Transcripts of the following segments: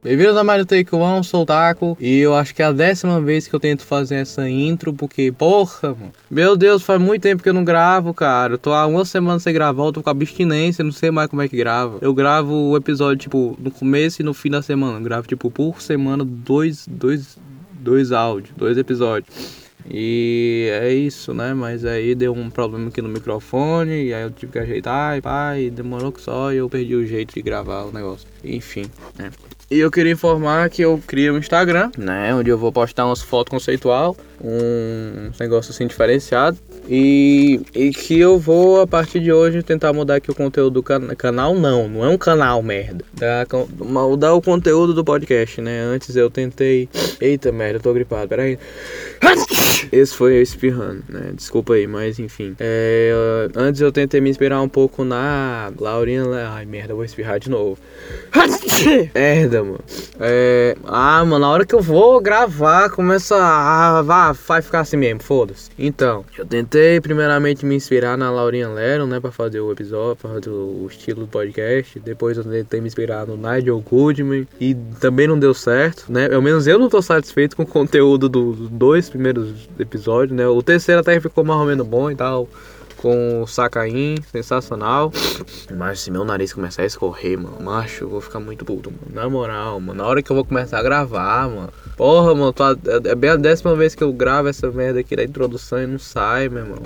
Bem-vindos a mais do Take One, sou o Taco e eu acho que é a décima vez que eu tento fazer essa intro, porque, porra, mano. Meu Deus, faz muito tempo que eu não gravo, cara. Eu tô há uma semana sem gravar, eu tô com abstinência, não sei mais como é que grava. Eu gravo o episódio, tipo, no começo e no fim da semana. Eu gravo, tipo, por semana, dois, dois, dois áudios, dois episódios. E é isso, né? Mas aí deu um problema aqui no microfone, e aí eu tive que ajeitar, e pá, e demorou que só, e eu perdi o jeito de gravar o negócio. Enfim, né? E eu queria informar que eu criei um Instagram, né? Onde eu vou postar umas fotos conceitual, um negócio assim diferenciado. E, e que eu vou, a partir de hoje, tentar mudar aqui o conteúdo do can canal. Não, não é um canal, merda. mudar o conteúdo do podcast, né? Antes eu tentei. Eita merda, eu tô gripado, peraí. Esse foi eu espirrando, né? Desculpa aí, mas enfim. É, antes eu tentei me inspirar um pouco na Laurinha. Ai merda, eu vou espirrar de novo. Merda, mano. É, ah, mano, na hora que eu vou gravar, começa a. Ah, vai ficar assim mesmo, foda-se. Então, eu tentei primeiramente me inspirar na Laurinha Lero, né, pra fazer o episódio, pra fazer o estilo do podcast. Depois eu tentei me inspirar no Nigel Goodman e também não deu certo, né? Pelo menos eu não tô satisfeito com o conteúdo dos dois primeiros episódios, né? O terceiro até ficou mais ou menos bom e tal com o Sacaim, sensacional. Mas se meu nariz começar a escorrer, mano, macho, eu vou ficar muito puto, mano. Na moral, mano, na hora que eu vou começar a gravar, mano. Porra, mano, tô, é bem a décima vez que eu gravo essa merda aqui da introdução e não sai, meu irmão.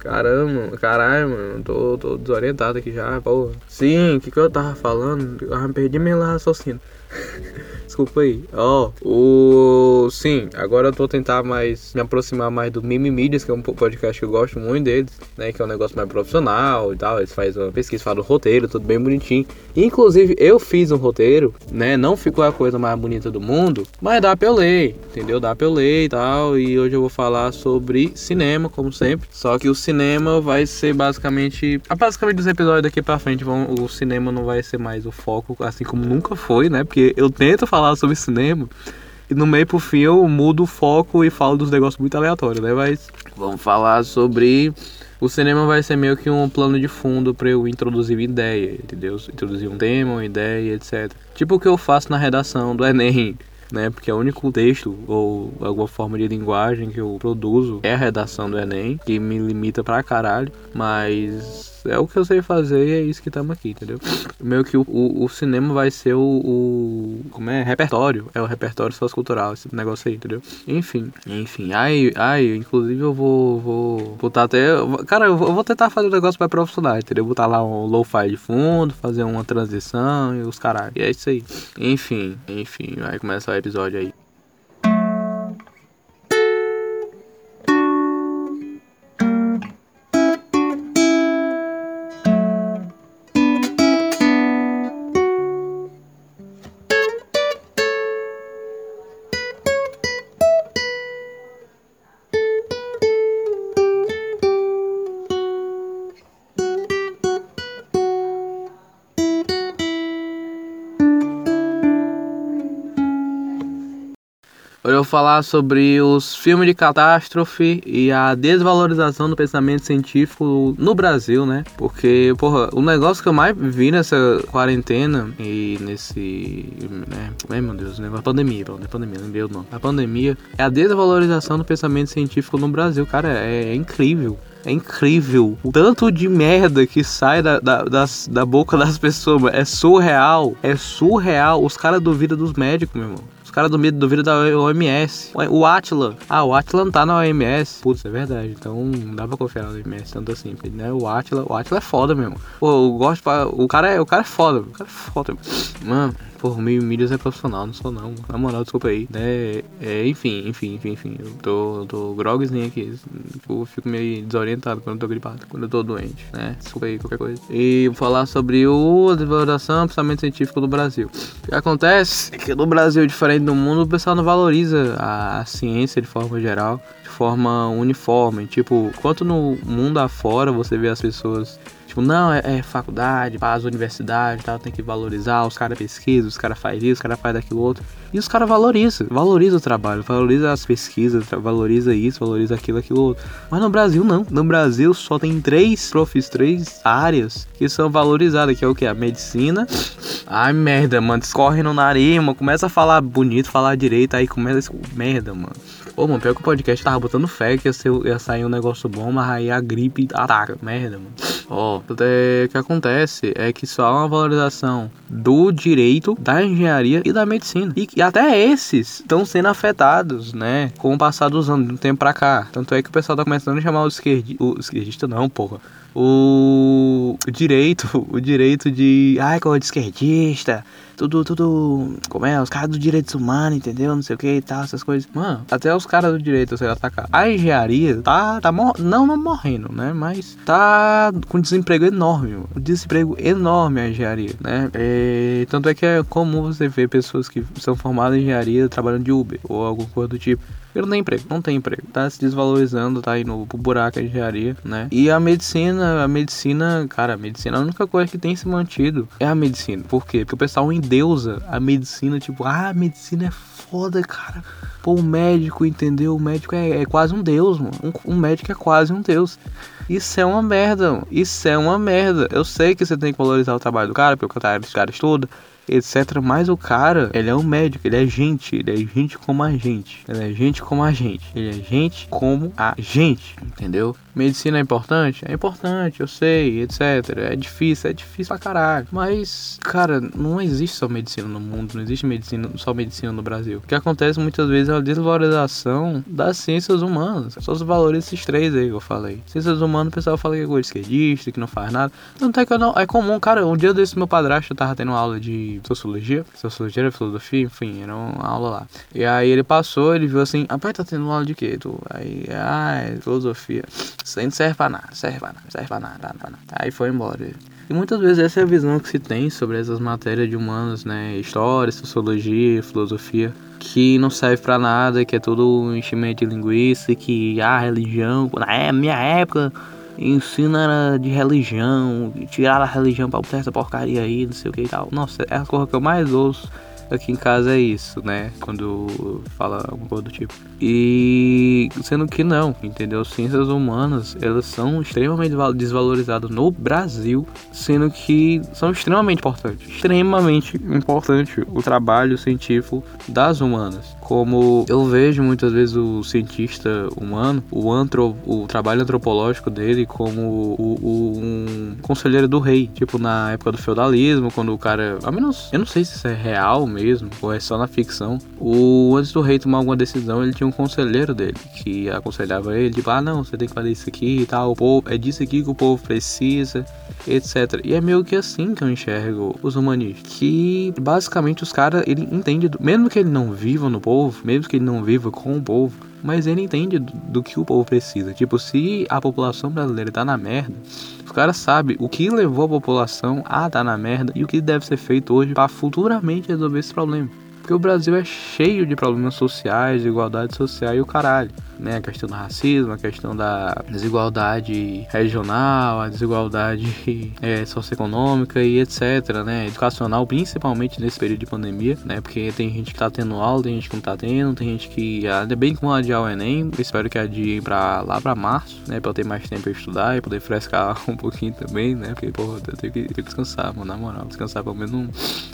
Caramba, caralho, mano, tô, tô desorientado aqui já, porra. Sim, o que, que eu tava falando? Eu perdi meu raciocínio. Desculpa aí. Ó, oh, o. Sim, agora eu tô tentar mais me aproximar mais do Mimi Mídias, que é um podcast que eu gosto muito deles, né? Que é um negócio mais profissional e tal. Eles fazem uma pesquisa, falam roteiro, tudo bem bonitinho. Inclusive, eu fiz um roteiro, né? Não ficou a coisa mais bonita do mundo, mas dá pra eu ler, entendeu? Dá pra eu ler e tal. E hoje eu vou falar sobre cinema, como sempre. Só que o cinema vai ser basicamente. Basicamente dos episódios daqui pra frente, vão, o cinema não vai ser mais o foco, assim como nunca foi, né? Porque eu tento falar sobre cinema. E no meio pro fim eu mudo o foco e falo dos negócios muito aleatórios, né? Mas vamos falar sobre. O cinema vai ser meio que um plano de fundo para eu introduzir ideia, entendeu? Introduzir um tema, uma ideia, etc. Tipo o que eu faço na redação do Enem né? Porque é o único texto ou alguma forma de linguagem que eu produzo é a redação do Enem, que me limita pra caralho, mas é o que eu sei fazer e é isso que estamos aqui, entendeu? Meio que o, o, o cinema vai ser o, o, Como é? Repertório. É o repertório sociocultural, esse negócio aí, entendeu? Enfim, enfim. Ai, ai, inclusive eu vou. Vou botar até. Cara, eu vou tentar fazer um negócio mais profissional, entendeu? Botar lá um low-fi de fundo, fazer uma transição e os caralho. E é isso aí. Enfim, enfim, vai começar o episódio aí. Hoje eu vou falar sobre os filmes de catástrofe e a desvalorização do pensamento científico no Brasil, né? Porque, porra, o negócio que eu mais vi nessa quarentena e nesse. Né? Ai meu Deus, né? A pandemia, a pandemia, lembrei o nome. A pandemia é a desvalorização do pensamento científico no Brasil, cara, é, é incrível. É incrível. O tanto de merda que sai da, da, das, da boca das pessoas. É surreal. É surreal. Os caras duvidam dos médicos, meu irmão caras do medo duvidam da OMS. O Atila. Ah, o Atila não tá na OMS. Putz, é verdade. Então não dá pra confiar na OMS tanto assim. Né? O Atila. O Atila é foda mesmo. Pô, eu gosto. Pra, o, cara é, o cara é foda. O cara é foda. Mano. Pô, o meio mídias é profissional, não sou não. Na moral, desculpa aí. É, é, enfim, enfim, enfim, enfim. Eu tô, tô grogzinho aqui. Eu fico meio desorientado quando eu tô gripado, quando eu tô doente, né? Desculpa aí, qualquer coisa. E vou falar sobre o desvalorização do pensamento científico do Brasil. O que acontece é que no Brasil, diferente do mundo, o pessoal não valoriza a ciência de forma geral, de forma uniforme. Tipo, quanto no mundo afora você vê as pessoas Tipo, não, é, é faculdade, as universidades tal, tem que valorizar, os caras pesquisam, os caras fazem isso, os caras fazem daquilo outro. E os caras valorizam, valorizam o trabalho, valoriza as pesquisas, valoriza isso, valoriza aquilo, aquilo outro. Mas no Brasil não. No Brasil só tem três profis, três áreas que são valorizadas, que é o que? A medicina. Ai, merda, mano, escorre no nariz, mano, começa a falar bonito, falar direito, aí começa a... Merda, mano. Pô, mano, pior que o podcast tava botando fé que ia, ser, ia sair um negócio bom, mas aí a gripe ataca. Merda, mano. Ó, oh, o que acontece é que só há uma valorização do direito, da engenharia e da medicina. E, e até esses estão sendo afetados, né? Com o passar dos anos, de um tempo pra cá. Tanto é que o pessoal tá começando a chamar o esquerdista. O esquerdista não, porra o, direito, o direito de, ai, como de esquerdista, tudo, tudo, como é, os caras dos direitos humanos, entendeu? Não sei o que e tal, essas coisas. Mano, até os caras do direito sendo atacados. A engenharia tá, tá mor não, não morrendo, né? Mas tá com desemprego enorme, mano. Desemprego enorme a engenharia, né? E, tanto é que é comum você ver pessoas que são formadas em engenharia trabalhando de Uber ou alguma coisa do tipo. Não tem emprego, não tem emprego. Tá se desvalorizando, tá indo pro buraco a engenharia, né? E a medicina, a medicina, cara, a medicina, a única coisa que tem se mantido é a medicina. Por quê? Porque o pessoal endeusa a medicina, tipo, ah, a medicina é foda, cara. Pô, o médico, entendeu? O médico é, é quase um deus, mano. Um, um, médico é quase um deus. Isso é uma merda, mano. Isso é uma merda. Eu sei que você tem que valorizar o trabalho do cara, porque o cara, o cara estuda, etc. Mas o cara, ele é um médico, ele é gente, ele é gente como a gente. Ele é gente como a gente. Ele é gente como a gente, entendeu? Medicina é importante? É importante, eu sei, etc. É difícil, é difícil pra caralho. Mas, cara, não existe só medicina no mundo, não existe medicina, só medicina no Brasil. O que acontece muitas vezes é a desvalorização das ciências humanas. Só se valoriza esses três aí que eu falei. Ciências humanas, o pessoal fala que é coisa esquerdista, que não faz nada. Tanto é que não, é comum, cara. Um dia desse meu padrasto tava tendo aula de sociologia, sociologia, filosofia, enfim, era uma aula lá. E aí ele passou, ele viu assim, rapaz, tá tendo aula de quê? Tu? Aí, ah, é filosofia. Isso aí não serve pra nada, serve pra nada, serve pra nada, nada, nada. Aí foi embora. E muitas vezes essa é a visão que se tem sobre essas matérias de humanas, né? História, sociologia, filosofia, que não serve para nada, que é tudo enchimento de linguiça, que a ah, religião, na minha época, ensino era de religião, tirar a religião pra essa porcaria aí, não sei o que e tal. Nossa, é a coisa que eu mais ouço aqui em casa é isso, né? Quando fala alguma coisa do tipo. E sendo que não, entendeu? Ciências humanas, elas são extremamente desvalorizadas no Brasil, sendo que são extremamente importantes. Extremamente importante o trabalho científico das humanas. Como eu vejo muitas vezes o cientista humano, o, antro, o trabalho antropológico dele como o, o, um conselheiro do rei. Tipo, na época do feudalismo, quando o cara. A menos. Eu não sei se isso é real mesmo, ou é só na ficção. O, antes do rei tomar alguma decisão, ele tinha um conselheiro dele, que aconselhava ele, tipo, ah não, você tem que fazer isso aqui e tal, o povo, é disso aqui que o povo precisa, etc. E é meio que assim que eu enxergo os humanistas. Que basicamente os caras, ele entende, mesmo que ele não viva no povo, mesmo que ele não viva com o povo, mas ele entende do, do, que o povo precisa. Tipo, se a população brasileira tá na merda, os caras sabem o que levou a população a tá na merda e o que deve ser feito hoje para futuramente resolver esse problema. Porque o Brasil é cheio de problemas sociais, de igualdade social e o caralho né? A questão do racismo, a questão da desigualdade regional, a desigualdade é, socioeconômica e etc, né? Educacional, principalmente nesse período de pandemia, né? Porque tem gente que tá tendo aula, tem gente que não tá tendo, tem gente que ainda bem que adiar o Enem, espero que adie pra lá pra março, né? Pra eu ter mais tempo pra estudar e poder frescar um pouquinho também, né? Porque, porra, eu tenho que, tenho que descansar, mano, na moral, descansar pelo menos um,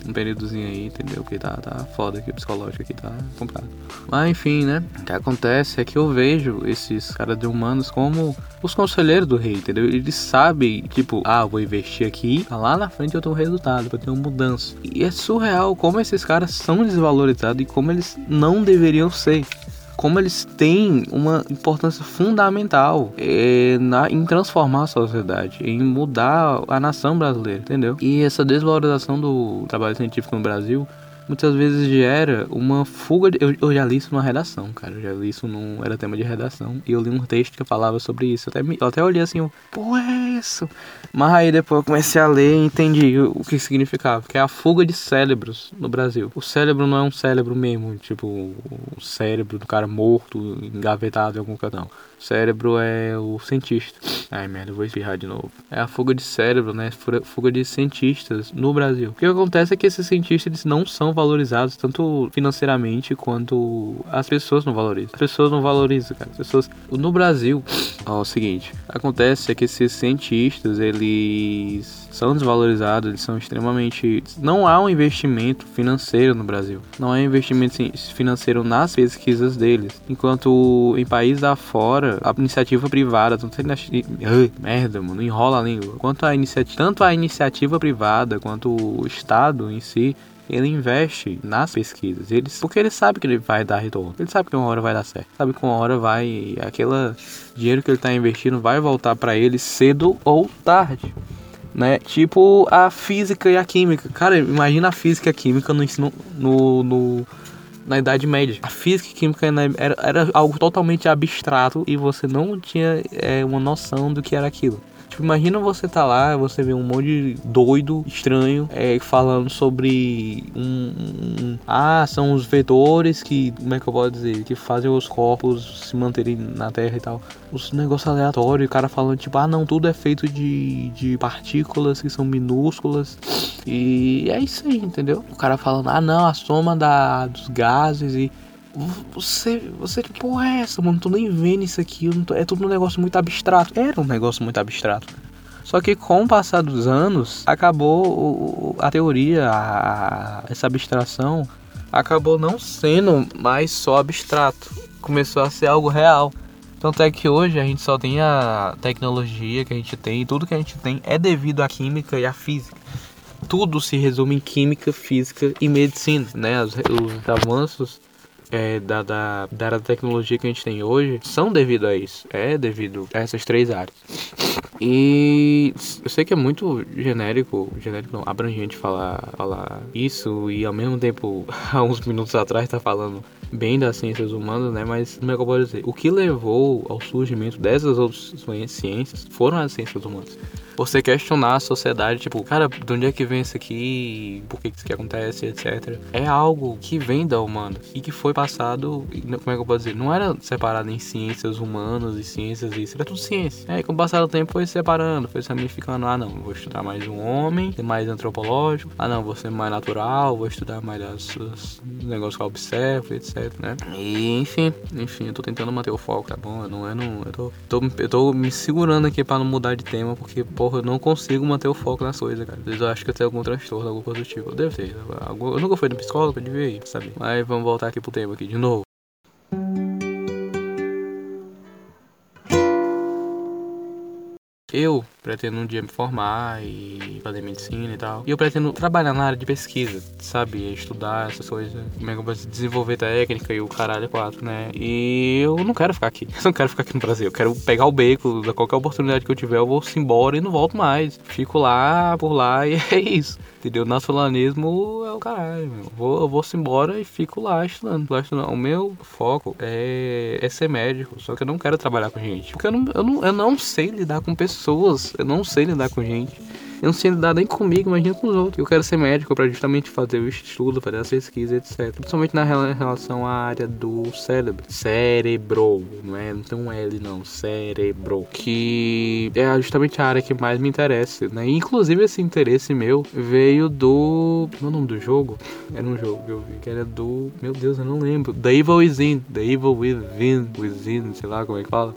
um períodozinho aí, entendeu? Porque tá, tá foda aqui, o psicológico aqui tá complicado. Mas enfim, né? O que acontece é que eu vejo esses caras de humanos como os conselheiros do rei, entendeu? Eles sabem, tipo, ah, vou investir aqui, lá na frente eu tenho um resultado, eu tenho uma mudança. E é surreal como esses caras são desvalorizados e como eles não deveriam ser como eles têm uma importância fundamental é, na, em transformar a sociedade, em mudar a nação brasileira, entendeu? E essa desvalorização do trabalho científico no Brasil muitas vezes gera uma fuga. De... Eu, eu, já li isso numa redação, cara. Eu já li isso num. Era tema de redação. E eu li um texto que falava sobre isso. Eu até, eu até olhei assim, pô, é isso. Mas aí depois eu comecei a ler e entendi o que significava. Que é a fuga de cérebros no Brasil. O cérebro não é um cérebro mesmo, tipo, o cérebro do cara morto, engavetado em algum canto. O cérebro é o cientista. Ai, merda, eu vou espirrar de novo. É a fuga de cérebro, né? Fuga de cientistas no Brasil. O que acontece é que esses cientistas eles não são valorizados tanto financeiramente quanto as pessoas não valorizam. As pessoas não valorizam, cara. As pessoas no Brasil, ó, é o seguinte, acontece é que esses cientistas, eles são desvalorizados, eles são extremamente não há um investimento financeiro no Brasil. Não há investimento financeiro nas pesquisas deles. Enquanto em países afora, a iniciativa privada, tanto Ai, merda, mano, enrola a língua. Quanto a iniciativa, tanto a iniciativa privada quanto o Estado em si, ele investe nas pesquisas. Eles, porque ele sabe que ele vai dar retorno. Ele sabe que uma hora vai dar certo. Sabe que uma hora vai. Aquele dinheiro que ele está investindo vai voltar para ele cedo ou tarde. Né? Tipo a física e a química. Cara, imagina a física e a química no ensino. no, no na Idade Média. A física e química era, era algo totalmente abstrato e você não tinha é, uma noção do que era aquilo. Tipo, imagina você tá lá, você vê um monte de doido, estranho, é, falando sobre um, um, Ah, são os vetores que. Como é que eu posso dizer? Que fazem os corpos se manterem na Terra e tal. Os negócios aleatórios, o cara falando, tipo, ah não, tudo é feito de, de partículas que são minúsculas. E é isso aí, entendeu? O cara falando, ah não, a soma da, dos gases e você, você, que porra é essa, mano? Tu nem vendo isso aqui, tô, é tudo um negócio muito abstrato. Era um negócio muito abstrato. Só que com o passar dos anos, acabou a teoria, a, essa abstração, acabou não sendo mais só abstrato. Começou a ser algo real. Tanto é que hoje a gente só tem a tecnologia que a gente tem, tudo que a gente tem é devido à química e à física. Tudo se resume em química, física e medicina, né? Os, os avanços é, da, da, da tecnologia que a gente tem hoje são devido a isso. É devido a essas três áreas. E eu sei que é muito genérico, genérico não, abrangente falar, falar isso e ao mesmo tempo, há uns minutos atrás, tá falando bem das ciências humanas, né? Mas como é que eu posso dizer? O que levou ao surgimento dessas outras ciências foram as ciências humanas você questionar a sociedade, tipo, cara, de onde é que vem isso aqui? Por que isso aqui acontece, etc. É algo que vem da humana e que foi passado, como é que eu posso dizer? Não era separado em ciências humanas e ciências isso, era tudo ciência. Aí com o passar do tempo foi se separando, foi se ramificando. Ah, não, vou estudar mais um homem, mais antropológico. Ah, não, vou ser mais natural, vou estudar mais os negócios que eu observo, etc, né? E enfim, enfim, eu tô tentando manter o foco, tá bom? Eu não é no. Eu tô, tô, eu tô me segurando aqui pra não mudar de tema, porque, porra, eu não consigo manter o foco nas coisas, cara. Às vezes eu acho que eu tenho algum transtorno, algum coisa do tipo. Eu devo ter. Eu nunca fui no psicólogo, eu devia ir, sabe? Mas vamos voltar aqui pro tema aqui de novo. Eu pretendo um dia me formar e fazer medicina e tal. E eu pretendo trabalhar na área de pesquisa, sabe? Estudar essas coisas, como é que eu posso desenvolver técnica e o caralho é quatro, né? E eu não quero ficar aqui. Eu não quero ficar aqui no Brasil. Eu quero pegar o beco, da qualquer oportunidade que eu tiver, eu vou embora e não volto mais. Fico lá, por lá e é isso. Entendeu? Nacionalismo é o caralho, meu. Vou, eu vou embora e fico lá estudando, lá estudando. O meu foco é, é ser médico, só que eu não quero trabalhar com gente. Porque eu não, eu não, eu não sei lidar com pessoas, eu não sei lidar com gente. Eu não sei lidar nem comigo, imagina com os outros. Eu quero ser médico para justamente fazer o estudo, fazer as pesquisas, etc. Principalmente na relação à área do cérebro. Cérebro, não é? Não tem um L não, cérebro. Que é justamente a área que mais me interessa, né? Inclusive esse interesse meu veio do. Qual é o nome do jogo? Era um jogo que eu vi, que era do. Meu Deus, eu não lembro. The Evil Within. The Evil Within. Within, sei lá como é que fala.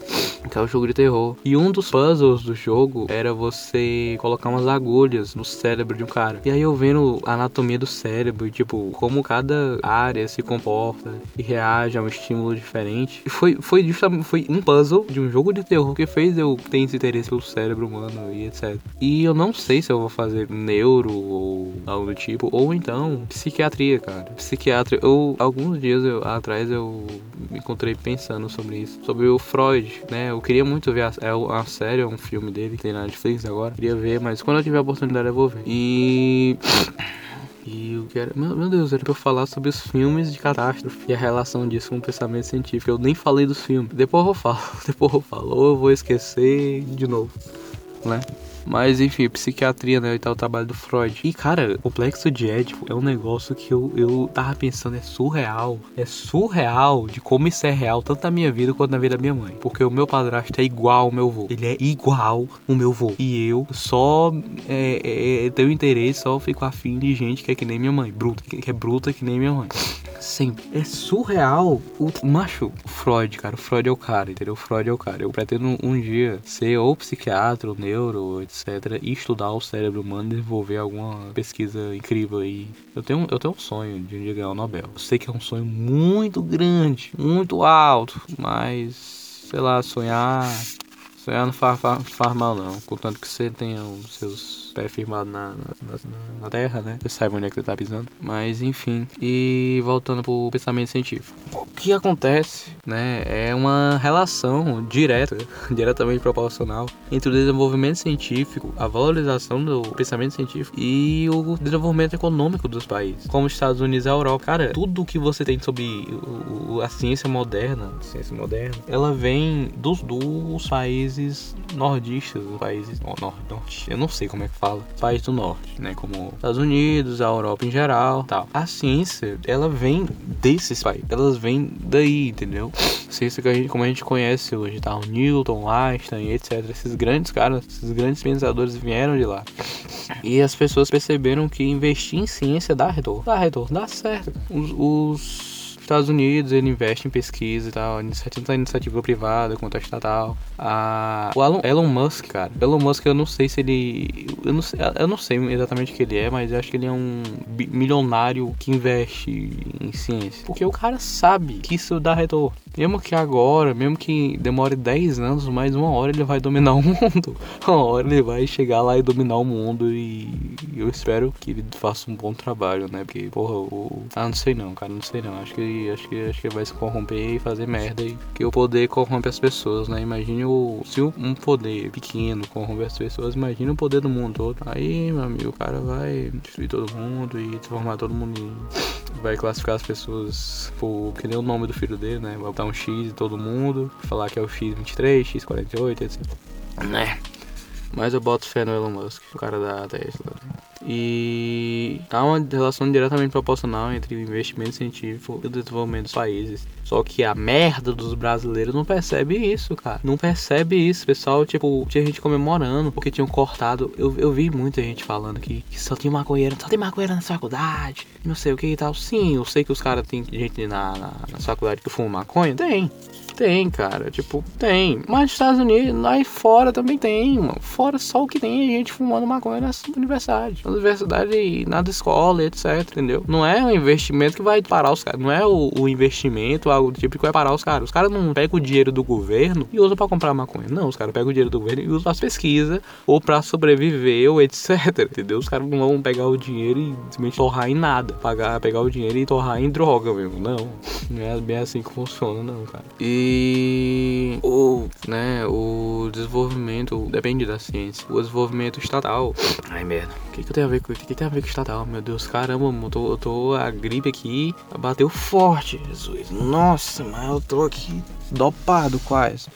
Que é o jogo de terror. E um dos puzzles do jogo era você colocar umas agulhas no cérebro de um cara. E aí eu vendo a anatomia do cérebro, tipo, como cada área se comporta e reage a um estímulo diferente. E foi, foi justamente foi um puzzle de um jogo de terror que fez eu ter esse interesse pelo cérebro humano e etc. E eu não sei se eu vou fazer neuro ou algo do tipo, ou então psiquiatria, cara. Psiquiatra, eu alguns dias eu, atrás eu me encontrei pensando sobre isso, sobre o Freud, né? Eu queria muito ver a, é a série, é um filme dele que tem na Netflix agora. Queria ver, mas quando eu tiver a oportunidade eu vou ver. E E eu quero. Meu, meu Deus, era pra eu falar sobre os filmes de catástrofe e a relação disso com o pensamento científico. Eu nem falei dos filmes. Depois eu falo. Depois eu falo. Ou eu vou esquecer de novo. Né? Mas enfim, psiquiatria, né? E tal, o trabalho do Freud. E cara, o complexo de Édipo é um negócio que eu, eu tava pensando, é surreal. É surreal de como isso é real, tanto na minha vida quanto na vida da minha mãe. Porque o meu padrasto é igual ao meu avô. Ele é igual o meu avô. E eu só é, é, é tenho interesse, só fico afim de gente que é que nem minha mãe. Bruta, que é bruta que nem minha mãe. Sempre. É surreal. O macho, Freud, cara. O Freud é o cara, entendeu? O Freud é o cara. Eu pretendo um dia ser ou psiquiatra, ou neuro, etc etc. E estudar o cérebro humano e desenvolver alguma pesquisa incrível aí. Eu tenho, eu tenho um sonho de um dia ganhar o Nobel. Eu sei que é um sonho muito grande, muito alto, mas sei lá, sonhar. Sonhar não faz, faz, faz mal não, contanto que você tenha os seus pé firmado na, na, na, terra, né? Você sabe onde é que você tá pisando. Mas enfim. E voltando pro pensamento científico. O que acontece, né? É uma relação direta, diretamente proporcional entre o desenvolvimento científico, a valorização do pensamento científico e o desenvolvimento econômico dos países, como os Estados Unidos e a Europa. Cara, tudo que você tem sobre o, a ciência moderna, a ciência moderna, ela vem dos, dos países nordistas, dos países nor, nor, norte. Eu não sei como é que fala, país do norte, né, como Estados Unidos, a Europa em geral, tal. A ciência, ela vem desses países, elas vêm daí, entendeu? Ciência que a gente, como a gente conhece hoje, tá? O Newton, Einstein, etc. Esses grandes caras, esses grandes pensadores vieram de lá. E as pessoas perceberam que investir em ciência dá retorno. Dá retorno, dá certo. os, os Estados Unidos, ele investe em pesquisa e tal, tanto a iniciativa privada quanto estatal. A, o Elon, Elon Musk, cara. Elon Musk, eu não sei se ele. Eu não, sei, eu não sei exatamente o que ele é, mas acho que ele é um milionário que investe em ciência. Porque o cara sabe que isso dá retorno. Mesmo que agora, mesmo que demore 10 anos, mais uma hora ele vai dominar o mundo. Uma hora ele vai chegar lá e dominar o mundo e eu espero que ele faça um bom trabalho, né? Porque, porra. Ah, não sei não, cara, não sei não. Acho que acho que acho que vai se corromper e fazer merda e que o poder corrompe as pessoas, né? Imagine o. Se um poder pequeno corrompe as pessoas, imagine o poder do mundo todo. Aí, meu amigo, o cara vai destruir todo mundo e transformar todo mundo em. Vai classificar as pessoas por. Que nem o nome do filho dele, né? Vai botar um X em todo mundo, falar que é o X23, X48, etc. Né? Mas eu boto fé no Elon Musk, o cara da Tesla. E há uma relação diretamente proporcional entre o investimento científico e o desenvolvimento dos países. Só que a merda dos brasileiros não percebe isso, cara. Não percebe isso, pessoal. Tipo, tinha gente comemorando porque tinham cortado. Eu, eu vi muita gente falando que, que só tem maconheiro, só tem maconheiro na faculdade, não sei o que e tal. Sim, eu sei que os caras têm gente na, na, na faculdade que fuma maconha. Tem. Tem, cara. Tipo, tem. Mas nos Estados Unidos, lá fora também tem, mano. Fora só o que tem gente fumando maconha na universidade. Na universidade e na escola, etc. Entendeu? Não é um investimento que vai parar os caras. Não é o, o, investimento, algo do tipo que vai parar os caras. Os caras não pegam o dinheiro do governo e usam pra comprar maconha. Não, os caras pegam o dinheiro do governo e usam as pesquisas ou pra sobreviver ou etc. Entendeu? Os caras não vão pegar o dinheiro e simplesmente torrar em nada. Pagar, pegar o dinheiro e torrar em droga mesmo. Não. Não é bem assim que funciona, não, cara. E e o, né, o desenvolvimento depende da ciência. O desenvolvimento estatal. Ai merda. O que, que tem a ver com o que, que tem a ver com estatal? Meu Deus, caramba, eu tô, eu tô a gripe aqui bateu forte, Jesus. Nossa, mas eu tô aqui dopado quase.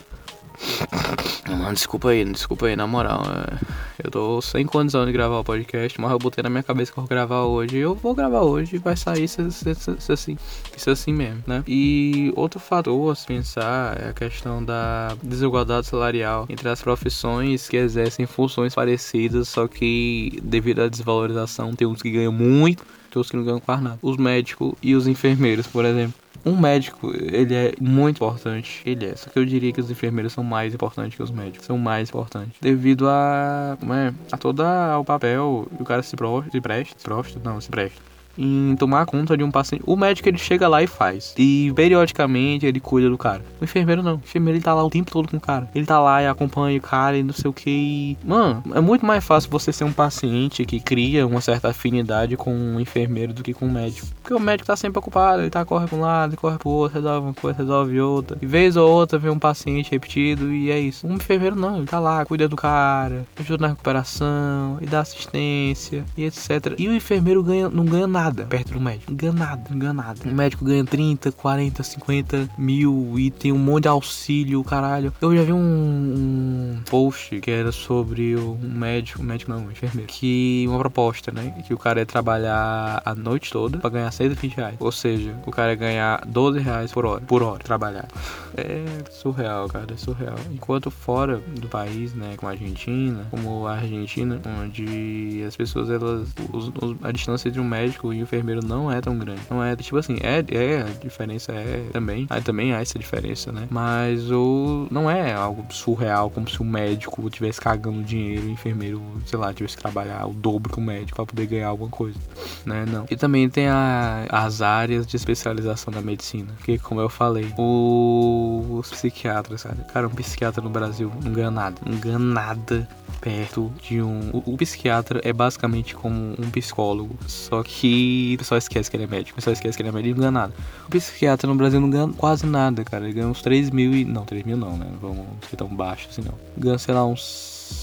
Mano, desculpa aí, desculpa aí, na moral. É, eu tô sem condição de gravar o podcast, mas eu botei na minha cabeça que eu vou gravar hoje. Eu vou gravar hoje e vai sair isso, isso, isso, assim. Isso assim mesmo, né? E outro fator a se pensar é a questão da desigualdade salarial entre as profissões que exercem funções parecidas, só que devido à desvalorização, tem uns que ganham muito, tem outros que não ganham quase nada. Os médicos e os enfermeiros, por exemplo. Um médico, ele é muito importante. Ele é. Só que eu diria que os enfermeiros são mais importantes que os médicos. São mais importantes. Devido a. Como é? A todo o papel. O cara se, se presta. Se prosta? Não, se presta em tomar conta de um paciente. O médico ele chega lá e faz. E periodicamente ele cuida do cara. O enfermeiro não. O enfermeiro ele tá lá o tempo todo com o cara. Ele tá lá e acompanha o cara e não sei o que. Mano, é muito mais fácil você ser um paciente que cria uma certa afinidade com um enfermeiro do que com um médico. Porque o médico tá sempre ocupado, ele tá corre pra um lado, corre pro outro, resolve uma coisa, resolve outra. E vez ou outra vem um paciente repetido e é isso. Um enfermeiro não, ele tá lá, cuida do cara, ajuda na recuperação e dá assistência e etc. E o enfermeiro ganha, não ganha nada perto do médico. Não ganha nada, não ganha nada. O médico ganha 30, 40, 50 mil e tem um monte de auxílio, caralho. Eu já vi um, um post que era sobre um médico, um médico não, um enfermeiro, que uma proposta, né? Que o cara é trabalhar a noite toda pra ganhar 120 reais. Ou seja, o cara é ganhar 12 reais por hora, por hora trabalhar. É surreal, cara, é surreal. Enquanto fora do país, né, como a Argentina, como a Argentina, onde as pessoas, elas, os, os, a distância entre um médico e um enfermeiro não é tão grande. Não é, tipo assim, é, é, a diferença é também, aí também há essa diferença, né? Mas o, não é algo surreal, como se o médico tivesse cagando dinheiro e o enfermeiro, sei lá, tivesse que trabalhar o dobro que o médico para poder ganhar alguma coisa, né? Não. E também tem a, as áreas de especialização da medicina, que como eu falei, o, os psiquiatras, sabe? Cara, um psiquiatra no Brasil não ganha nada, não ganha nada perto de um. O, o, psiquiatra é basicamente como um psicólogo, só que o pessoal esquece que ele é médico, o pessoal esquece que ele é médico e não ganha nada. O psiquiatra no Brasil não ganha quase nada, cara. Ele ganha uns 3 mil e. Não, 3 mil não, né? Vamos ser tão baixo assim não. Ganha, sei lá, uns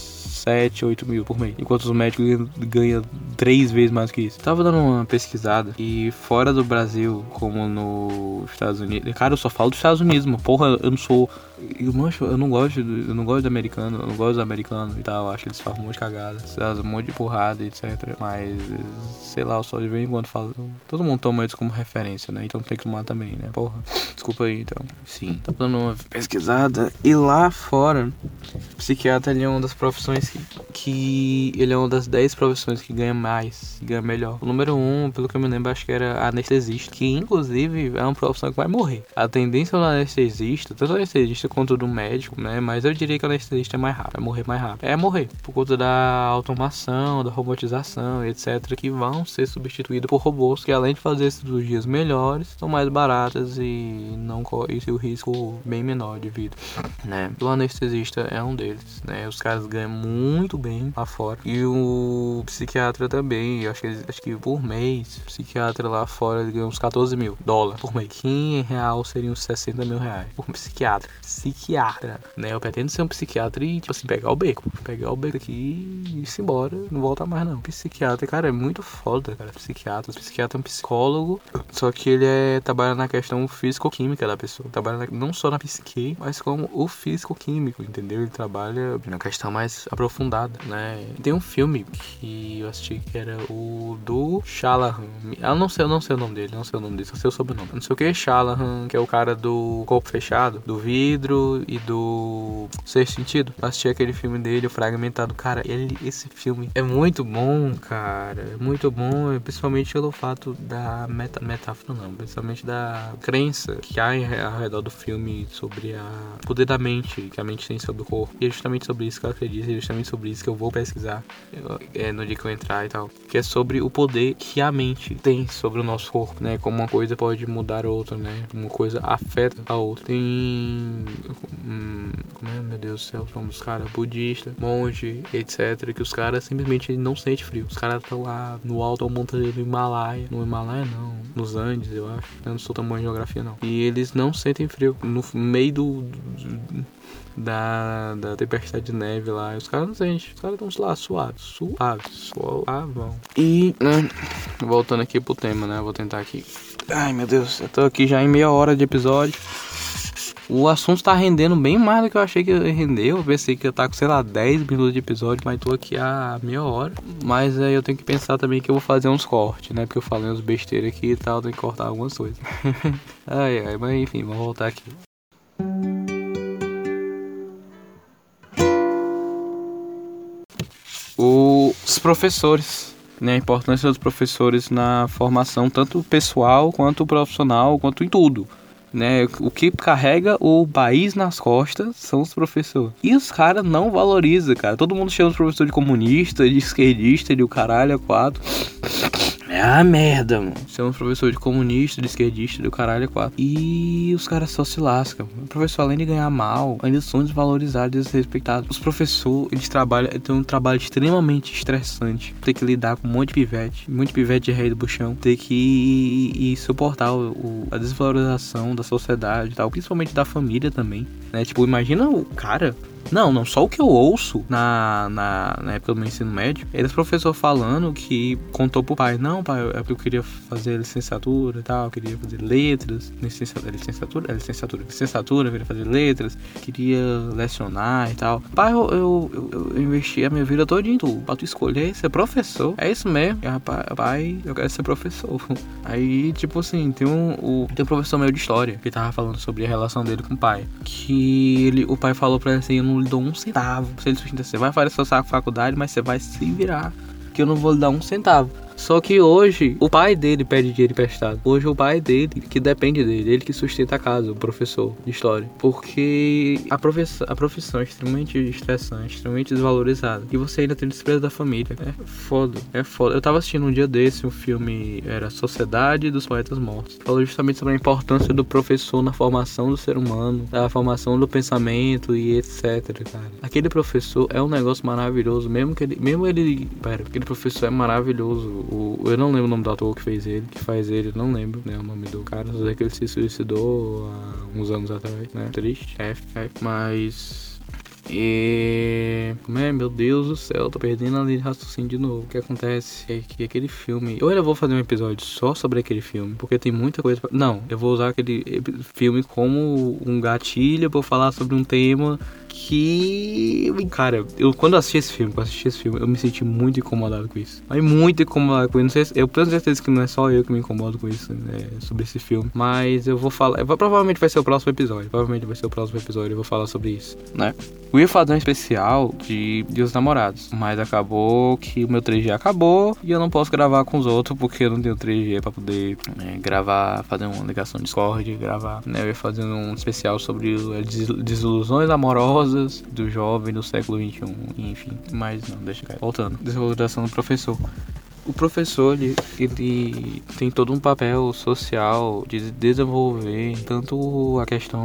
7, 8 mil por mês. Enquanto os médicos ganham três vezes mais que isso. Tava dando uma pesquisada e fora do Brasil, como nos Estados Unidos. Cara, eu só falo dos Estados Unidos, mano. Porra, eu não sou. Eu, mancho, eu não gosto eu não gosto do americano, eu não gosto do americano e tal. Acho que eles fazem um monte de cagada, um monte de porrada, etc. Mas, sei lá, eu só de vez em quando falo. Todo mundo toma eles como referência, né? Então tem que tomar também, né? Porra. Desculpa aí, então. Sim, tá dando uma pesquisada. E lá fora, psiquiatra ele é uma das profissões que ele é uma das 10 profissões que ganha mais, que ganha melhor. O número 1, um, pelo que eu me lembro, acho que era anestesista, que inclusive é uma profissão que vai morrer. A tendência do anestesista, tanto do anestesista quanto do médico, né? Mas eu diria que o anestesista é mais rápido, vai morrer mais rápido. É morrer, por conta da automação, da robotização, etc., que vão ser substituídos por robôs que, além de fazer cirurgias melhores, são mais baratas e não correm o risco bem menor de vida, né? O anestesista é um deles, né? Os caras ganham muito bem lá fora. E o psiquiatra também, acho que, acho que por mês, o psiquiatra lá fora ganha uns 14 mil dólares por mês. Que em real seriam uns 60 mil reais por psiquiatra. Psiquiatra, né? Eu pretendo ser um psiquiatra e, tipo assim, pegar o beco. Pegar o beco aqui e ir embora. Não voltar mais, não. Psiquiatra, cara, é muito foda, cara. Psiquiatra. Psiquiatra é um psicólogo, só que ele é trabalha na questão físico-química da pessoa. Trabalha na, não só na psique, mas como o físico-químico, entendeu? Ele trabalha na questão mais aprofundada aprofundada, né? Tem um filme que eu assisti que era o do Shalahan. Eu não sei, eu não sei o nome dele, não sei o nome dele, só sei o sobrenome. Não sei o que, Shalahan, que é o cara do Corpo Fechado, do Vidro e do Sexto Sentido. Assisti aquele filme dele, o Fragmentado. Cara, ele, esse filme é muito bom, cara. É muito bom, principalmente pelo fato da meta, metáfora, não, principalmente da crença que há ao redor do filme sobre a poder da mente, que a mente tem sobre o corpo. E é justamente sobre isso que eu acredito, é justamente sobre isso que eu vou pesquisar é, no dia que eu entrar e tal. Que é sobre o poder que a mente tem sobre o nosso corpo, né? Como uma coisa pode mudar a outra, né? Uma coisa afeta a outra. Tem. Hum, como é, meu Deus do céu, os caras budista, monge, etc. Que os caras simplesmente não sentem frio. Os caras estão lá no alto montanha do Himalaia. No Himalaia, não. Nos Andes, eu acho. Eu não sou bom em geografia, não. E eles não sentem frio. No meio do, do da, da tempestade de neve lá. Os caras não sentem, os caras estão lá suados, suaves, suavam. E, né, voltando aqui pro tema, né, vou tentar aqui. Ai meu Deus, eu tô aqui já em meia hora de episódio. O assunto tá rendendo bem mais do que eu achei que ia render. Eu pensei que ia estar com, sei lá, 10 minutos de episódio, mas tô aqui há meia hora. Mas aí eu tenho que pensar também que eu vou fazer uns cortes, né? Porque eu falei uns besteiras aqui e tal, eu tenho que cortar algumas coisas. ai, ai, mas enfim, vamos voltar aqui. os professores. Né, a importância dos professores na formação, tanto pessoal quanto profissional, quanto em tudo. Né? O que carrega o país nas costas são os professores. E os caras não valorizam, cara. Todo mundo chama os professores de comunista, de esquerdista, de o caralho, a quatro. É a merda, mano. Você é um professor de comunista, de esquerdista, do caralho é quatro. E os caras só se lascam. O professor, além de ganhar mal, ainda são desvalorizados e desrespeitados. Os professores, eles trabalham, têm um trabalho extremamente estressante. Ter que lidar com um monte de pivete, um monte de pivete de rei do buchão. Ter que suportar o, o, a desvalorização da sociedade e tal, principalmente da família também. Né? Tipo, imagina o cara não, não, só o que eu ouço na, na, na época do meu ensino médio, eles professor falando que contou pro pai, não, pai, é eu queria fazer licenciatura e tal, queria fazer letras, licenciatura, licenciatura, é licenciatura, licenciatura, queria fazer letras, queria lecionar e tal. Pai, eu, eu, eu, eu investi a minha vida toda em tu, pra tu escolher ser professor. É isso mesmo, e, rapaz, pai, eu quero ser professor. Aí, tipo assim, tem um, o, tem um professor meu de história que tava falando sobre a relação dele com o pai, que ele, o pai falou pra ele assim, eu não lhe dou um centavo. Se ele sustentar, você vai fazer sua faculdade, mas você vai se virar. Que eu não vou lhe dar um centavo. Só que hoje o pai dele pede dinheiro emprestado. Hoje o pai dele, que depende dele, ele que sustenta a casa, o professor de história. Porque a, profissão, a profissão é extremamente estressante, extremamente desvalorizada. E você ainda tem despesa da família. É foda, é foda. Eu tava assistindo um dia desse um filme, era Sociedade dos Poetas Mortos. Falou justamente sobre a importância do professor na formação do ser humano, da formação do pensamento e etc, cara. Aquele professor é um negócio maravilhoso, mesmo que ele, mesmo ele, pera, aquele professor é maravilhoso o, eu não lembro o nome do ator que fez ele, que faz ele, não lembro né, o nome do cara. Só sei que ele se suicidou há uns anos atrás, né? Triste, F, F. Mas e. Como é? Meu Deus do céu, tô perdendo a linha de raciocínio de novo. O que acontece é que aquele filme. Eu ainda vou fazer um episódio só sobre aquele filme, porque tem muita coisa. Pra... Não, eu vou usar aquele filme como um gatilho pra eu falar sobre um tema que. Cara, eu quando assisti esse filme, quando assisti esse filme, eu me senti muito incomodado com isso. Mas muito incomodado com isso. Não sei, eu tenho certeza que não é só eu que me incomodo com isso, né, sobre esse filme. Mas eu vou falar. Eu, provavelmente vai ser o próximo episódio. Provavelmente vai ser o próximo episódio. Eu vou falar sobre isso, né? Eu ia fazer um especial de, Os Namorados. Mas acabou que o meu 3G acabou e eu não posso gravar com os outros porque eu não tenho 3G pra poder né, gravar, fazer uma ligação Discord, gravar. Né? Eu ia fazer um especial sobre desilusões amorosas do jovem do século XXI, enfim. Mas não, deixa cair. Voltando. Desvalorização do professor o professor ele, ele tem todo um papel social de desenvolver tanto a questão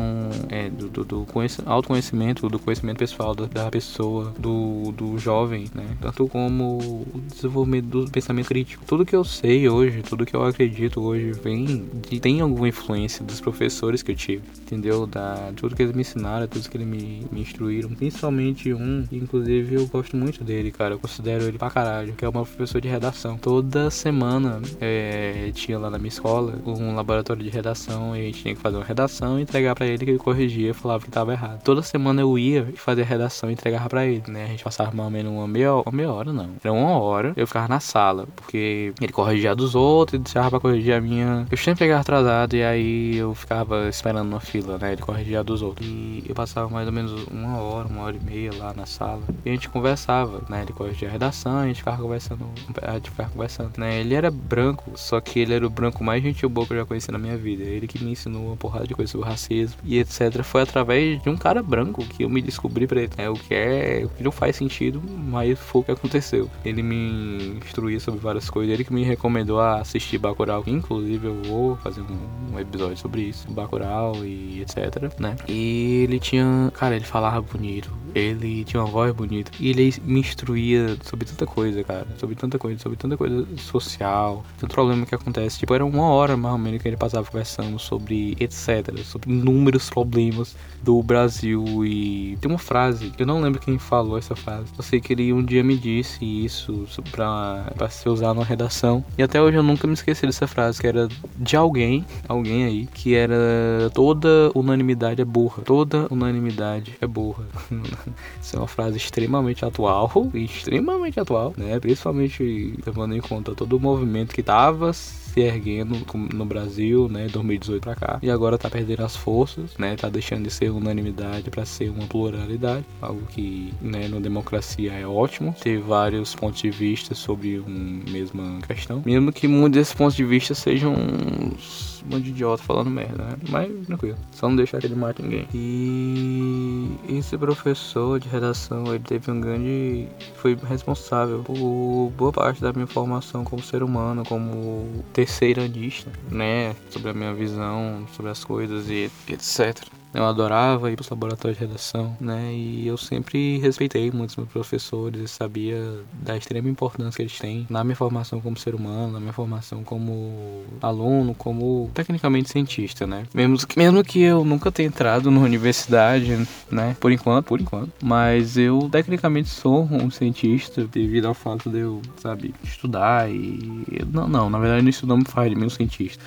é, do, do, do autoconhecimento, do conhecimento pessoal da, da, pessoa, do, do jovem, né? Tanto como o desenvolvimento do pensamento crítico. Tudo que eu sei hoje, tudo que eu acredito hoje vem de, tem alguma influência dos professores que eu tive, entendeu? Da tudo que eles me ensinaram, tudo que eles me, me instruíram, principalmente um, inclusive eu gosto muito dele, cara. Eu considero ele pra caralho, que é o meu professor de redação redação. Toda semana é, tinha lá na minha escola um laboratório de redação e a gente tinha que fazer uma redação e entregar para ele que ele corrigia falava que tava errado. Toda semana eu ia fazia a redação e entregava para ele, né? A gente passava mais ou menos uma meia, uma meia hora, não. Era uma hora, eu ficava na sala, porque ele corrigia dos outros e deixava pra corrigir a minha. Eu sempre pegava atrasado e aí eu ficava esperando na fila, né? Ele corrigia dos outros. E eu passava mais ou menos uma hora, uma hora e meia lá na sala. E a gente conversava, né? Ele corrigia a redação, a gente ficava conversando, a gente ficava conversando, né? Ele era branco, só que ele era o branco mais gentil boa que eu já conheci na minha vida. Ele que me ensinou uma porrada de coisa sobre racismo e etc. Foi através de um cara branco que eu me descobri pra ele, né? O que é, o que não faz sentido, mas foi o que aconteceu. Ele me instruía sobre várias coisas, ele que me recomendou a assistir Bacurau, inclusive eu vou fazer um, um episódio sobre isso, Bacurau e etc, né? E ele tinha, cara, ele falava bonito, ele tinha uma voz bonita. E ele me instruía sobre tanta coisa, cara, sobre tanta coisa, sobre tanta coisa social, tanto problema que acontece. Tipo, era uma hora mais ou menos que ele passava conversando sobre etc, sobre inúmeros problemas do Brasil. E tem uma frase, eu não lembro quem falou essa frase. Eu sei que ele um dia me disse isso pra, pra ser usado na redação. E até hoje eu nunca me esqueci dessa frase, que era de alguém, alguém aí, que era toda unanimidade é burra, toda unanimidade é burra. Isso é uma frase extremamente atual, extremamente atual, né? Principalmente levando em conta todo o movimento que tava se erguendo no Brasil, né, 2018 para cá, e agora tá perdendo as forças, né, tá deixando de ser unanimidade para ser uma pluralidade, algo que, né, na democracia é ótimo, ter vários pontos de vista sobre uma mesma questão, mesmo que muitos desses pontos de vista sejam uns um monte de idiota falando merda, né? Mas tranquilo, só não deixar que ele mate ninguém. E esse professor de redação, ele teve um grande. foi responsável por boa parte da minha formação como ser humano, como terceiranista, né? Sobre a minha visão, sobre as coisas e etc. Eu adorava ir para os laboratórios de redação, né? E eu sempre respeitei muitos meus professores, sabia da extrema importância que eles têm na minha formação como ser humano, na minha formação como aluno, como tecnicamente cientista, né? Mesmo que, mesmo que eu nunca tenha entrado na universidade, né? Por enquanto, por enquanto. Mas eu tecnicamente sou um cientista devido ao fato de eu, sabe, estudar e. Não, não, na verdade não me faz de mim um cientista,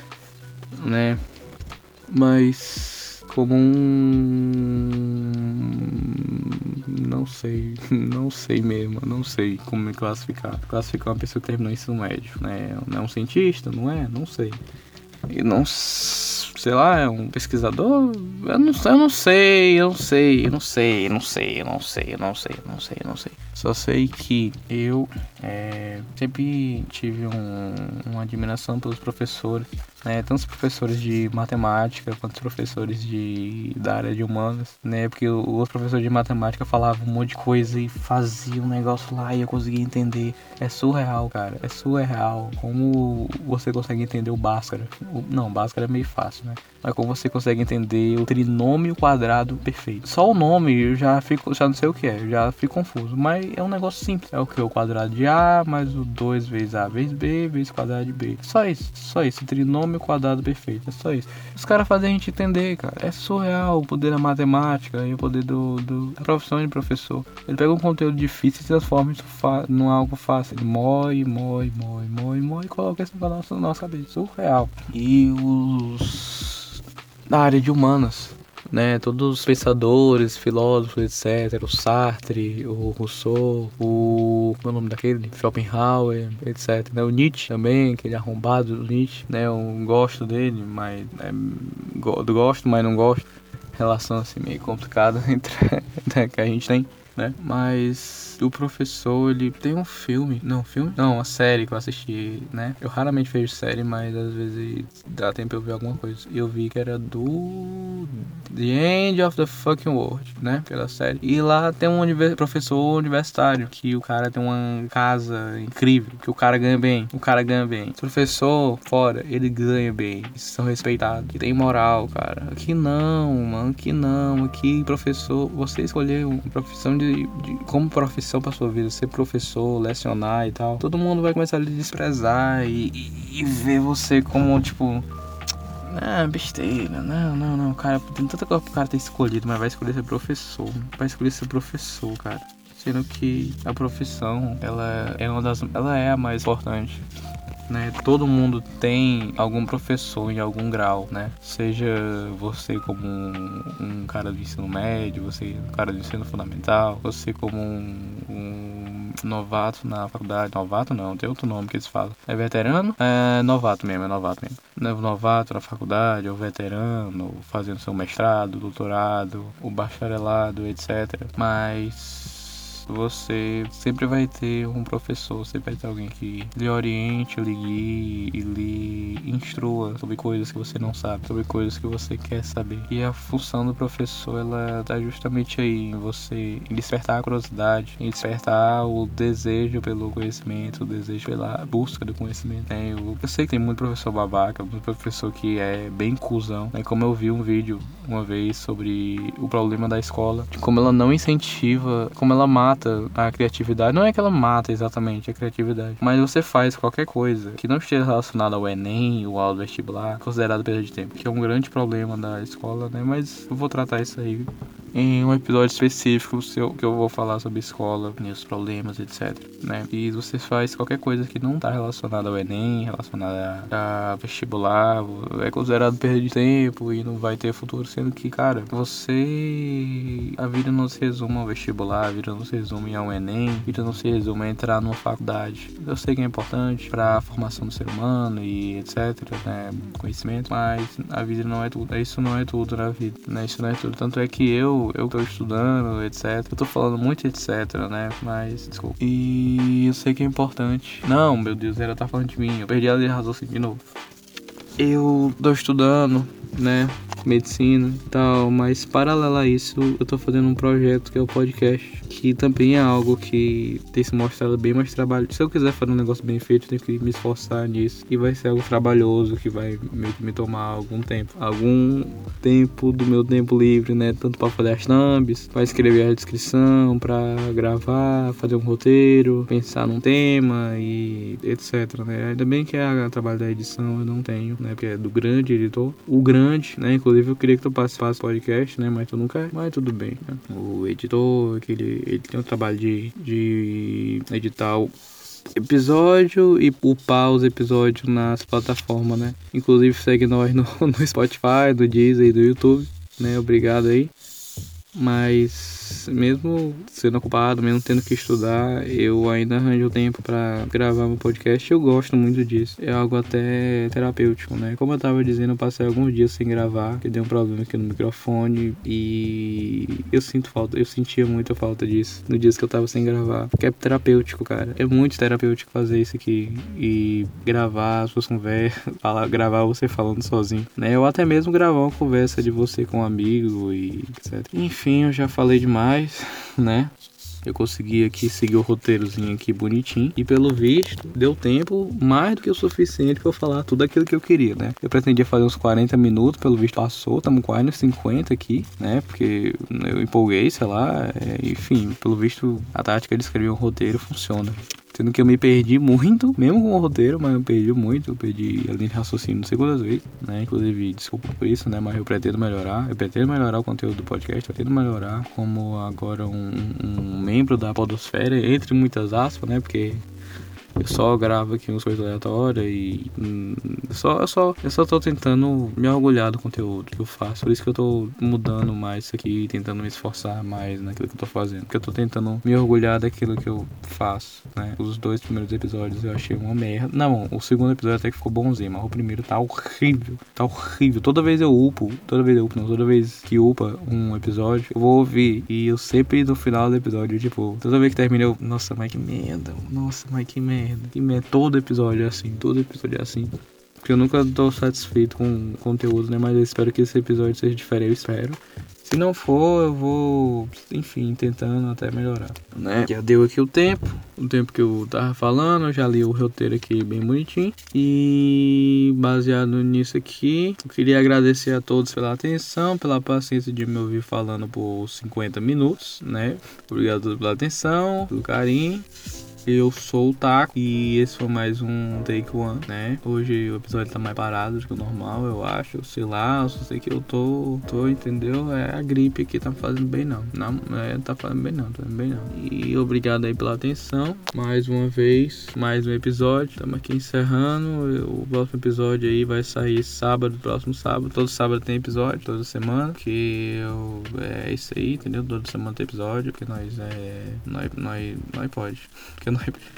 né? Mas como um. Não sei, não sei mesmo, não sei como me classificar. Classificar uma pessoa que terminou ensino médio, né? Não é um cientista, não é? Não sei. E não sei lá, é um pesquisador? Eu não, eu não sei, eu não sei, eu não sei, eu não sei, eu não sei, eu não sei, eu não sei, eu não sei. Só sei que eu é, sempre tive um, uma admiração pelos professores, né? Tanto os professores de matemática quanto os professores de, da área de humanas, né? Porque os professores de matemática falavam um monte de coisa e faziam um negócio lá e eu conseguia entender. É surreal, cara. É surreal. Como você consegue entender o Bhaskara. O, não, Bhaskara é meio fácil, né? Mas como você consegue entender o trinômio quadrado perfeito. Só o nome eu já fico, já não sei o que é, já fico confuso. Mas é um negócio simples. É o que? O quadrado de A mais o 2 vezes A vezes B vezes quadrado de B. Só isso, só isso. Trinômio quadrado perfeito. É só isso. Os caras fazem a gente entender, cara. É surreal o poder da matemática e o poder do, do da profissão de professor. Ele pega um conteúdo difícil e transforma isso num algo fácil. Ele mói, mói, mói, mói, mói e coloca isso na nossa, na nossa cabeça. Surreal. E os da área de humanas né? Todos os pensadores, filósofos, etc. O Sartre, o Rousseau, o. Como é o nome daquele? Schopenhauer, etc. Né? O Nietzsche também, aquele arrombado do Nietzsche, né? Eu gosto dele, mas. É, gosto, mas não gosto. Relação assim meio complicada entre né, que a gente tem né? Mas o professor, ele tem um filme. Não, filme? Não, uma série que eu assisti, né? Eu raramente vejo série, mas às vezes dá tempo eu ver alguma coisa. E eu vi que era do The End of the Fucking World, né? Pela série. E lá tem um univers... professor universitário que o cara tem uma casa incrível, que o cara ganha bem. O cara ganha bem. O professor, fora, ele ganha bem. Eles são respeitados. E tem moral, cara. Aqui não, mano. Aqui não. Aqui, professor, você escolheu uma profissão de de, de como profissão pra sua vida, ser professor, lecionar e tal, todo mundo vai começar a lhe desprezar e, e, e ver você como, tipo, ah, besteira, não, não, não, cara, tem tanta coisa pro cara ter escolhido, mas vai escolher ser professor, vai escolher ser professor, cara. Sendo que a profissão, ela é uma das, ela é a mais importante né? Todo mundo tem algum professor em algum grau, né? Seja você como um, cara do ensino médio, você um cara do ensino fundamental, você como um, um novato na faculdade. Novato não, tem outro nome que eles falam. É veterano? É novato mesmo, é novato mesmo. É novato na faculdade, ou veterano, fazendo seu mestrado, doutorado, o bacharelado, etc. Mas você sempre vai ter um professor, sempre vai ter alguém que lhe oriente, lhe guie e lhe instrua sobre coisas que você não sabe, sobre coisas que você quer saber. E a função do professor, ela tá justamente aí, em você despertar a curiosidade, em despertar o desejo pelo conhecimento, o desejo pela busca do conhecimento. Né? Eu, eu sei que tem muito professor babaca, muito professor que é bem cuzão, né? Como eu vi um vídeo uma vez sobre o problema da escola, como ela não incentiva, como ela mata mata a criatividade. Não é que ela mata exatamente a criatividade, mas você faz qualquer coisa que não esteja relacionada ao Enem ou ao vestibular, considerado perda de tempo, que é um grande problema da escola, né? Mas eu vou tratar isso aí em um episódio específico que eu vou falar sobre escola, os problemas, etc. Né? E você faz qualquer coisa que não está relacionada ao Enem, relacionada a vestibular, é considerado perda de tempo e não vai ter futuro, sendo que, cara, você. A vida não se resume ao vestibular, a vida não se resume ao Enem, vida não se resume a entrar numa faculdade. Eu sei que é importante para a formação do ser humano e etc, né? Conhecimento, mas a vida não é tudo. Isso não é tudo na vida, né? Isso não é tudo. Tanto é que eu eu, tô estudando, etc. Eu tô falando muito etc, né? Mas, desculpa. E eu sei que é importante. Não, meu Deus, ela tá falando de mim. Eu perdi a de raciocínio de novo. Eu tô estudando, né? medicina e tal, mas paralelo a isso, eu tô fazendo um projeto que é o podcast, que também é algo que tem se mostrado bem mais trabalho. Se eu quiser fazer um negócio bem feito, eu tenho que me esforçar nisso, e vai ser algo trabalhoso, que vai meio que me tomar algum tempo, algum tempo do meu tempo livre, né? Tanto para fazer as thumbs, para escrever a descrição, para gravar, fazer um roteiro, pensar num tema e etc, né? Ainda bem que é o trabalho da edição eu não tenho, né? Porque é do grande editor, o grande, né? Inclusive eu queria que tu do podcast, né? Mas tu não quer. Mas tudo bem, né? O editor, aquele, ele tem o trabalho de, de editar o episódio e upar os episódios nas plataformas, né? Inclusive, segue nós no, no Spotify, do Deezer e do YouTube, né? Obrigado aí. Mas mesmo sendo ocupado, mesmo tendo que estudar, eu ainda arranjo tempo para gravar meu podcast. Eu gosto muito disso. É algo até terapêutico, né? Como eu tava dizendo, eu passei alguns dias sem gravar, que deu um problema aqui no microfone e eu sinto falta, eu sentia muita falta disso no dias que eu tava sem gravar. Porque é terapêutico, cara. É muito terapêutico fazer isso aqui e gravar as suas conversas, falar, gravar você falando sozinho, né? Ou até mesmo gravar uma conversa de você com um amigo e etc. Enfim enfim, eu já falei demais, né? Eu consegui aqui seguir o roteirozinho aqui bonitinho. E pelo visto, deu tempo mais do que o suficiente para eu falar tudo aquilo que eu queria, né? Eu pretendia fazer uns 40 minutos, pelo visto passou, estamos quase nos 50 aqui, né? Porque eu empolguei, sei lá. É, enfim, pelo visto, a tática de escrever um roteiro funciona. Sendo que eu me perdi muito, mesmo com o roteiro, mas eu perdi muito. Eu perdi a linha de raciocínio quantas vezes, né? Inclusive, desculpa por isso, né? Mas eu pretendo melhorar. Eu pretendo melhorar o conteúdo do podcast. Pretendo melhorar como agora um, um membro da Podosfera, entre muitas aspas, né? Porque eu só gravo aqui umas coisas aleatórias e hum, só, eu, só, eu só tô tentando me orgulhar do conteúdo que eu faço. Por isso que eu tô mudando mais isso aqui, tentando me esforçar mais naquilo que eu tô fazendo. Porque eu tô tentando me orgulhar daquilo que eu faço, né? Os dois primeiros episódios eu achei uma merda. Não, o segundo episódio até que ficou bonzinho, mas o primeiro tá horrível. Tá horrível. Toda vez eu upo, toda vez eu upo, não, toda vez que upa um episódio, eu vou ouvir. E eu sempre no final do episódio, tipo, toda vez que termina eu, nossa, mas que merda. Nossa, mas que merda merda. Que merda. Todo episódio é assim. Todo episódio é assim. Porque eu nunca tô satisfeito com o conteúdo, né? Mas eu espero que esse episódio seja diferente. Eu espero. Se não for, eu vou, enfim, tentando até melhorar, né? Já deu aqui o tempo, o tempo que eu tava falando, eu já li o roteiro aqui bem bonitinho. E baseado nisso aqui, eu queria agradecer a todos pela atenção, pela paciência de me ouvir falando por 50 minutos, né? Obrigado pela atenção, pelo carinho. Eu sou o Taco e esse foi mais um Take One, né? Hoje o episódio tá mais parado do que o normal, eu acho. Sei lá, só sei que eu tô, tô, entendeu? É a gripe que tá fazendo bem não. Não, é, tá fazendo bem não, tá fazendo bem não. E obrigado aí pela atenção. Mais uma vez, mais um episódio. Estamos aqui encerrando. O próximo episódio aí vai sair sábado, próximo sábado. Todo sábado tem episódio, toda semana. Que eu, é isso aí, entendeu? Toda semana tem episódio, porque nós é. Nós, nós, nós pode. Porque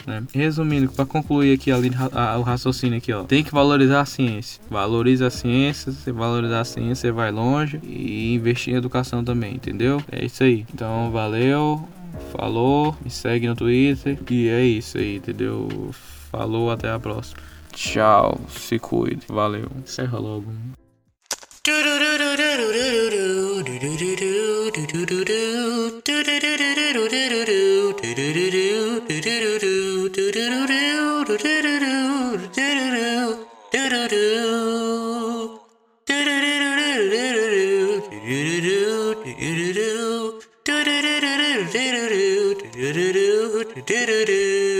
né? Resumindo, para concluir aqui a, a, o raciocínio aqui, ó. Tem que valorizar a ciência. Valoriza a ciência, você valorizar a ciência, você vai longe e investir em educação também, entendeu? É isso aí. Então, valeu, falou, me segue no Twitter e é isso aí, entendeu? Falou, até a próxima. Tchau, se cuide, valeu. Encerra logo. Do do do